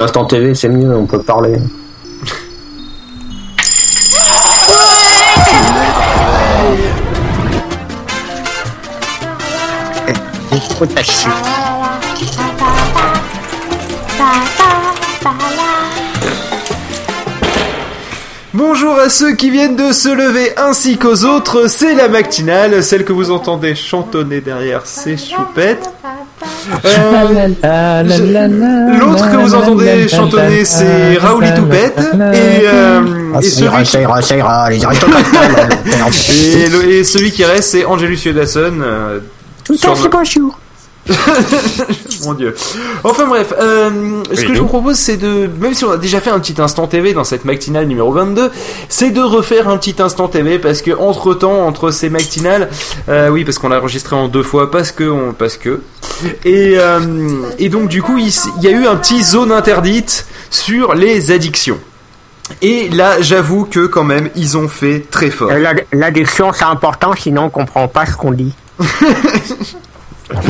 Instant TV, c'est mieux, on peut parler. Bonjour à ceux qui viennent de se lever ainsi qu'aux autres, c'est la matinale, celle que vous entendez chantonner derrière, c'est Choupette. Euh, je- L'autre que vous entendez chantonner, c'est Raouli Toupette. Et, euh, Ah, et celui qui- et, et celui reste, c'est Angelus Yodasson. euh, Tout à fait bonjour. Mon dieu. Enfin bref, euh, ce que je vous propose, c'est de, même si on a déjà fait un petit instant TV dans cette matinale numéro 22, c'est de refaire un petit instant TV parce que entre temps, entre ces matinales, euh, oui, parce qu'on l'a enregistré en deux fois, parce que, on- parce que, et, euh, et donc du coup, il, il y a eu un petit zone interdite sur les addictions. Et là, j'avoue que quand même, ils ont fait très fort. L'ad- L'addiction, c'est important, sinon on comprend pas ce qu'on dit.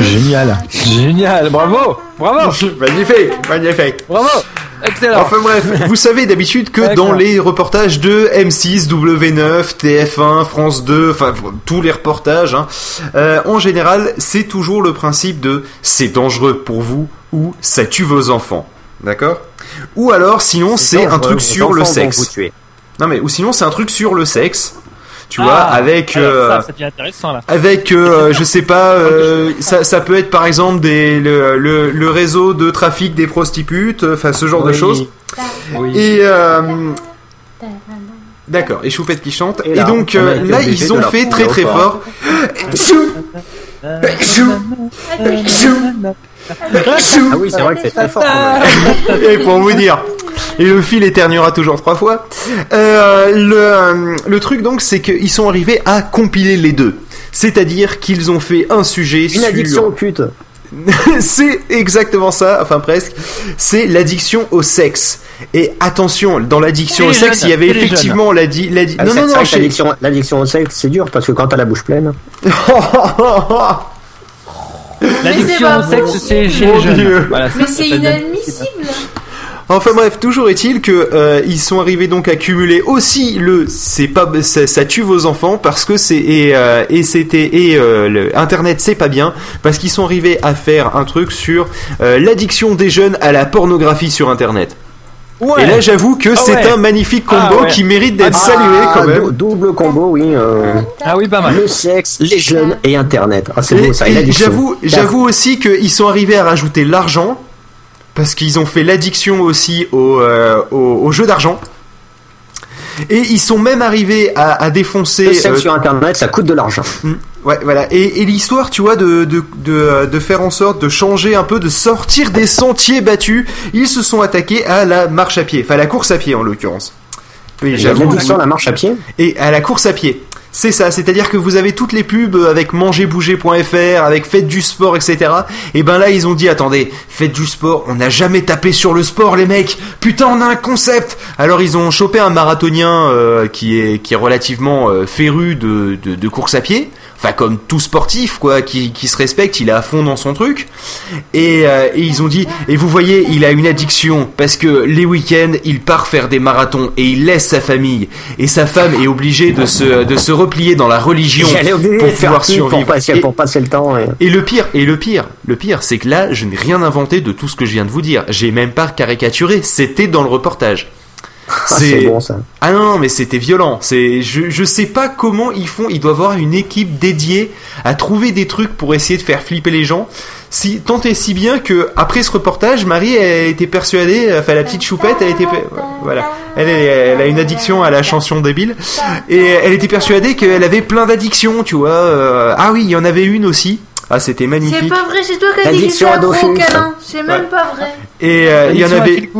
Génial. Génial. Bravo. Bravo. magnifique, magnifique. Bravo. Excellent. Enfin bref, vous savez d'habitude que dans les reportages de M6, W9, TF1, France 2, enfin tous les reportages, hein, euh, en général, c'est toujours le principe de c'est dangereux pour vous ou ça tue vos enfants. D'accord? Ou alors, sinon, c'est un truc sur le sexe. Non mais, ou sinon, c'est un truc sur le sexe. Tu Ah, vois, avec... alors euh, ça, ça devient intéressant là. avec, euh, je sais pas, euh, ça, ça peut être par exemple des, le, le, le réseau de trafic des prostitutes, enfin ce genre de choses. Oui. Et euh, d'accord, et Choupette qui chante. Et, donc euh, là, ils ont fait très très fort. Chou, chou, chou, chou. Ah oui, c'est vrai que c'est très fort. Et pour vous dire, et le fil éternuera toujours trois fois. Euh, le, le truc donc, c'est qu'ils sont arrivés à compiler les deux. C'est-à-dire qu'ils ont fait un sujet Une sur... addiction aux putes. c'est exactement ça, enfin presque. C'est l'addiction au sexe. Et attention, dans l'addiction au sexe, jeunes, il y avait effectivement l'addi... l'addi- Ah, Non, non, c'est non, chez- l'addiction- L'addiction au sexe, c'est dur parce que quand t'as la bouche pleine. L'addiction au sexe, c'est chez Mon les jeunes. Dieu. Voilà, Mais c'est inadmissible. Enfin bref, toujours est-il que euh, ils sont arrivés donc à cumuler aussi le c'est pas ça, ça tue vos enfants parce que c'est et euh, et c'était et euh, le internet c'est pas bien parce qu'ils sont arrivés à faire un truc sur euh, l'addiction des jeunes à la pornographie sur internet. Ouais. Et là j'avoue que Ah c'est ouais. un magnifique combo Ah ouais. qui mérite d'être Ah, salué quand même. dou- Double combo, oui. euh, Ah oui, pas mal. le sexe, les jeunes et Internet. Ah, c'est beau ça. j'avoue aussi qu'ils sont arrivés à rajouter l'argent parce qu'ils ont fait l'addiction aussi au, euh, au, au jeu d'argent. Et ils sont même arrivés à, à défoncer. Le euh, sur Internet, ça coûte de l'argent. mm, ouais, voilà. Et, et l'histoire, tu vois, de, de, de, euh, de faire en sorte de changer un peu, de sortir des sentiers battus, ils se sont attaqués à la marche à pied, enfin à la course à pied en l'occurrence. Oui, j'avoue. la marche à pied? Et à la course à pied. C'est ça, c'est-à-dire que vous avez toutes les pubs avec mangerbouger.fr, avec faites du sport, etc. Et ben là, ils ont dit, attendez, faites du sport, on n'a jamais tapé sur le sport, les mecs. Putain, on a un concept. Alors ils ont chopé un marathonien euh, qui est qui est relativement euh, féru de, de de course à pied. Enfin, comme tout sportif, quoi, qui, qui se respecte, il est à fond dans son truc. Et, euh, et ils ont dit, et vous voyez, il a une addiction parce que les week-ends, il part faire des marathons et il laisse sa famille. Et sa femme est obligée de se, de se replier dans la religion pour pouvoir pub pour survivre. passer, Et- pour passer le temps. et- et le pire, et le pire, le pire, c'est que là, je n'ai rien inventé de tout ce que je viens de vous dire. J'ai même pas caricaturé. C'était dans le reportage. Ah, c'est bon ça. Ah non, mais c'était violent. C'est, je, je sais pas comment ils font. Ils doivent avoir une équipe dédiée à trouver des trucs pour essayer de faire flipper les gens. Si, tant et si bien que, après ce reportage, Marie, elle était persuadée, enfin, la petite choupette, elle était, voilà. Elle, est- elle a une addiction à la chanson débile. Et elle était persuadée qu'elle avait plein d'addictions, tu vois. Euh, ah oui, il y en avait une aussi. Ah, c'était C'est magnifique. pas vrai, c'est toi qui as dit que c'est à un gros câlin. C'est même Ouais. pas vrai. Et euh, il y en avait.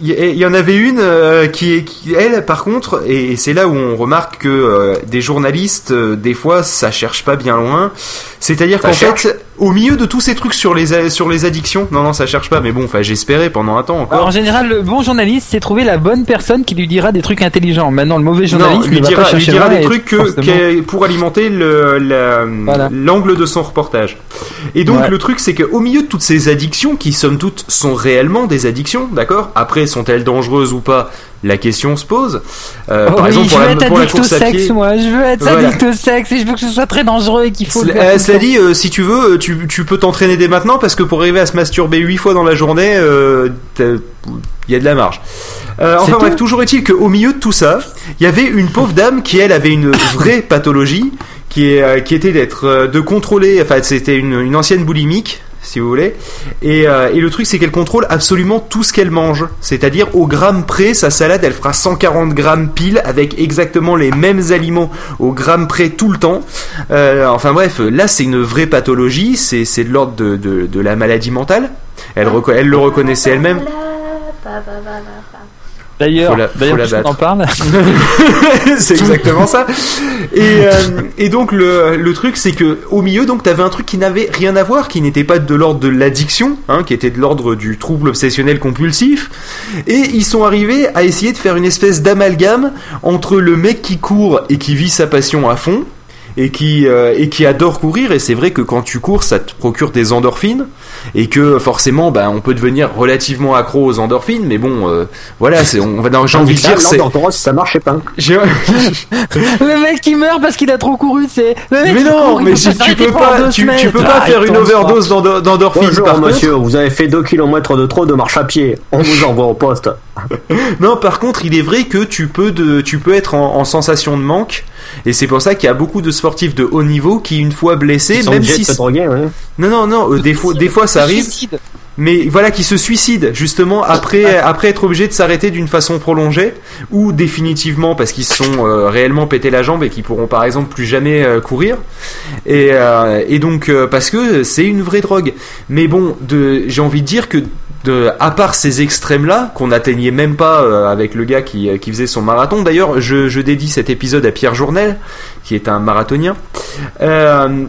Il y- en avait une euh, qui, est- qui, elle, par contre, et c'est là où on remarque que euh, des journalistes, euh, des fois, ça cherche pas bien loin. C'est-à-dire qu'en cherche. fait, au milieu de tous ces trucs sur les a- sur les addictions, non non ça cherche pas, mais bon, enfin j'espérais pendant un temps Alors, encore. en général, le bon journaliste, c'est trouver la bonne personne qui lui dira des trucs intelligents. Maintenant, le mauvais Non, journaliste, lui il va dira, pas lui dira des trucs que, pour alimenter le, la- Voilà. l'angle de son reportage. Et donc Ouais. le truc c'est qu'au milieu de toutes ces addictions, qui somme toute sont réellement des addictions, d'accord? Après sont-elles dangereuses ou pas? La question se pose. Euh, Oh par oui, exemple je veux la, être pour la addict au course à sexe, pied. moi. Je veux être Voilà. addict au sexe et je veux que ce soit très dangereux et qu'il faut. euh, cela dit, euh, si tu veux, euh, tu, tu peux t'entraîner dès maintenant parce que pour arriver à se masturber 8 fois dans la journée, euh, il y a de la marge. Euh, enfin tout. bref, toujours est-il qu'au milieu de tout ça, il y avait une pauvre dame qui elle avait une vraie pathologie, qui, est, qui était d'être de contrôler, enfin c'était une, une ancienne boulimique si vous voulez. Et, euh, et le truc, c'est qu'elle contrôle absolument tout ce qu'elle mange. C'est-à-dire, au gramme près, sa salade, elle fera 140 grammes pile avec exactement les mêmes aliments au gramme près tout le temps. Euh, enfin bref, là, c'est une vraie pathologie. C'est de l'ordre de, de, la maladie mentale. Elle, elle le reconnaissait elle-même. D'ailleurs, d'ailleurs, la puisqu'on battre. en parle. c'est exactement ça. Et, euh, et donc le, le truc c'est que au milieu donc t'avais un truc qui n'avait rien à voir, qui n'était pas de l'ordre de l'addiction, hein, qui était de l'ordre du trouble obsessionnel compulsif. Et ils sont arrivés à essayer de faire une espèce d'amalgame entre le mec qui court et qui vit sa passion à fond. Et qui, euh, et qui adore courir et c'est vrai que quand tu cours ça te procure des endorphines et que forcément bah, on peut devenir relativement accro aux endorphines mais bon euh, voilà c'est on va dans- j'ai envie de dire c'est ça marchait pas. le mec qui meurt parce qu'il a trop couru, c'est. Le mec Mais qui non, court, mais si tu peux pas, tu, peux pas faire une overdose sport. d'endo- d'endorphine. Bonjour Par contre, monsieur, vous avez fait 2 km de trop de marche à pied. On vous envoie au poste. non, par contre, il est vrai que tu peux de, tu peux être en, en sensation de manque, et c'est pour ça qu'il y a beaucoup de sportifs de haut niveau qui, une fois blessés, Ils même si droguer, ouais. non, non, non, euh, des fois, des fois ça arrive, Suicide. mais voilà, qui se suicident justement après, après être obligés de s'arrêter d'une façon prolongée ou définitivement parce qu'ils se sont euh, réellement pété la jambe et qui pourront par exemple plus jamais euh, courir. Et, euh, et donc euh, parce que c'est une vraie drogue. Mais bon, j'ai envie de dire que de, à part ces extrêmes-là, qu'on n'atteignait même pas euh, avec le gars qui, qui faisait son marathon. D'ailleurs, je, je dédie cet épisode à Pierre Journel, qui est un marathonien. Euh,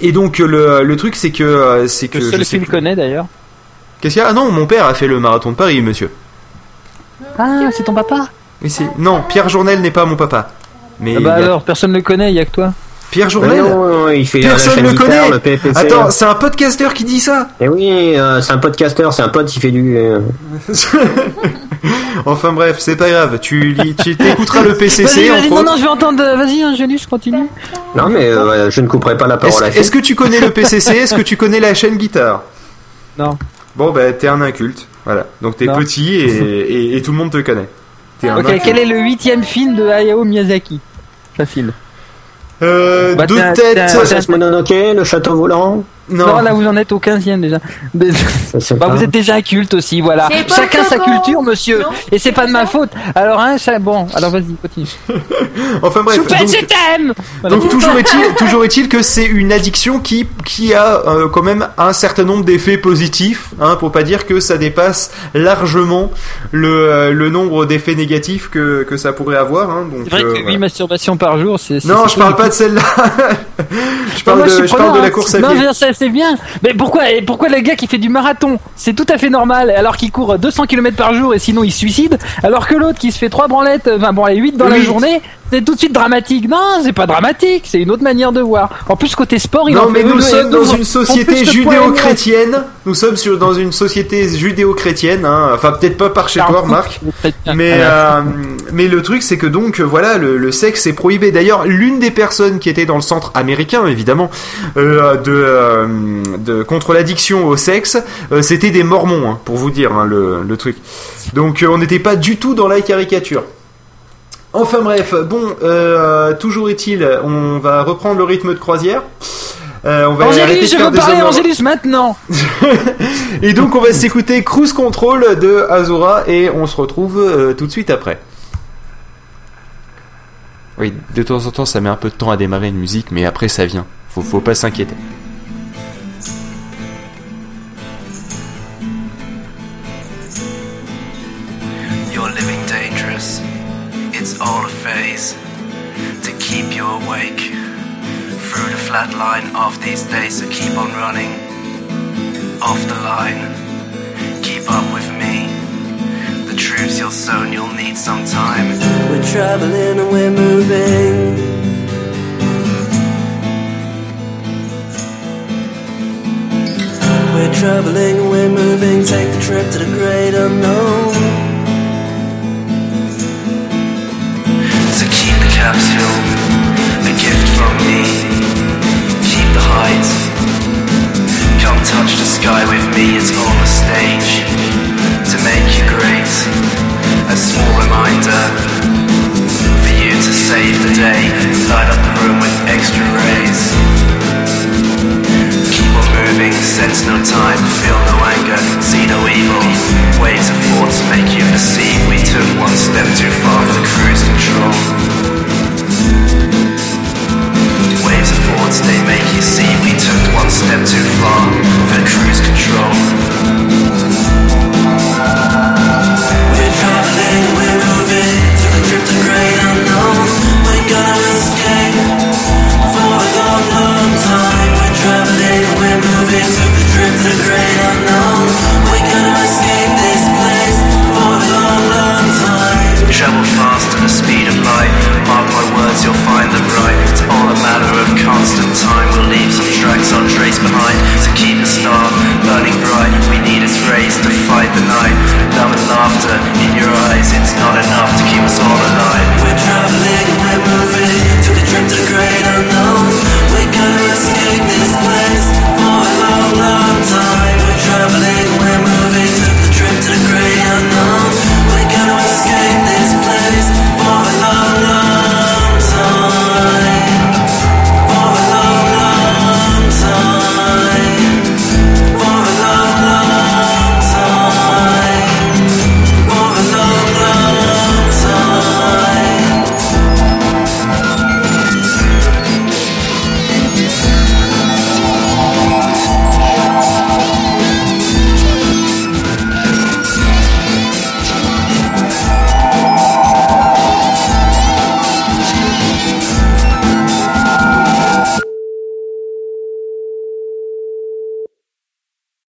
et donc le, le truc c'est que euh, c'est que je seul plus- connaît d'ailleurs. Qu'est-ce qu'il y a? Ah non, mon père a fait le marathon de Paris, monsieur. Ah, c'est ton papa? Mais non, Pierre Journel n'est pas mon papa. Mais Ah Bah a- alors, personne ne le connaît, il y a que toi. Pierre Mais Journel non, il fait Personne le guitare, connaît. le PPC. Attends, c'est un podcasteur qui dit ça. Et oui, euh, c'est un podcasteur, c'est un pote qui fait du. euh, enfin bref, c'est pas grave. Tu lis- tu t'écouteras le PCC Vas-y, non, non, je vais entendre. euh, Vas-y, Angélus, continue. Non, mais euh, je ne couperai pas la Est-ce parole à est-ce que tu connais le PCC Est-ce que tu connais la chaîne guitare? Non. Bon bah t'es un inculte, voilà. Donc t'es Non. petit et, et- et tout le monde te connaît. T'es un Ok, inculte. quel est le huitième film de Hayao Miyazaki? Facile. Euh, Bah, deux têtes. Princesse Mononoke, le château volant Non. Non, là vous en êtes au 15 déjà. Je Bah, vous êtes déjà un culte aussi, voilà. Chacun sa culture, monsieur. Non. Et c'est pas de ma faute. Alors, hein, cha- bon, alors vas-y, continue. Enfin bref. Choupette, donc- je t'aime Voilà. Donc toujours est-il, toujours est-il que c'est une addiction qui qui a euh, quand même un certain nombre d'effets positifs, hein, pour pas dire que ça dépasse largement le, euh, le nombre d'effets négatifs que, que ça pourrait avoir. Hein, donc, C'est vrai euh, que 8 voilà. masturbations par jour, c'est. Non, je parle pas de celle-là. je parle Non, moi, de, suis je parle de la course à Non, pied. C'est bien. Mais pourquoi, et pourquoi le gars qui fait du marathon, c'est tout à fait normal, alors qu'il court 200 km par jour et sinon il se suicide, alors que l'autre qui se fait 3 branlettes, enfin bon, les 8 dans la journée, c'est tout de suite dramatique. Non, c'est pas dramatique, c'est une autre manière de voir. En plus, côté sport, il Non, en mais fait nous sommes dans une société judéo-chrétienne. Nous sommes sur, dans une société judéo-chrétienne. Hein. Enfin, peut-être pas par chez toi. Mais, euh, mais le truc, c'est que donc, euh, voilà, le, le sexe est prohibé. D'ailleurs, l'une des personnes qui était dans le centre américain, évidemment, euh, de, euh, de contre l'addiction au sexe, c'était des mormons, hein, pour vous dire hein, le, le truc. Donc, on n'était pas du tout dans la caricature. Enfin bref, bon, euh, toujours est-il, on va reprendre le rythme de croisière. Euh, on va arrêter Angélus, de je faire veux parler Angélus maintenant Et donc on va s'écouter Cruise Control de Azura et on se retrouve euh, tout de suite après. Oui, de temps en temps ça met un peu de temps à démarrer une musique, mais après ça vient. Faut, faut pas s'inquiéter. It's all a phase to keep you awake through the flat line of these days, so keep on running. Off the line, keep up with me. The truths you'll sown, you'll need some time. We're traveling and we're moving. We're traveling and we're moving. Take the trip to the great unknown. the heights. Come touch the sky with me, it's on the stage. To make you great, a small reminder.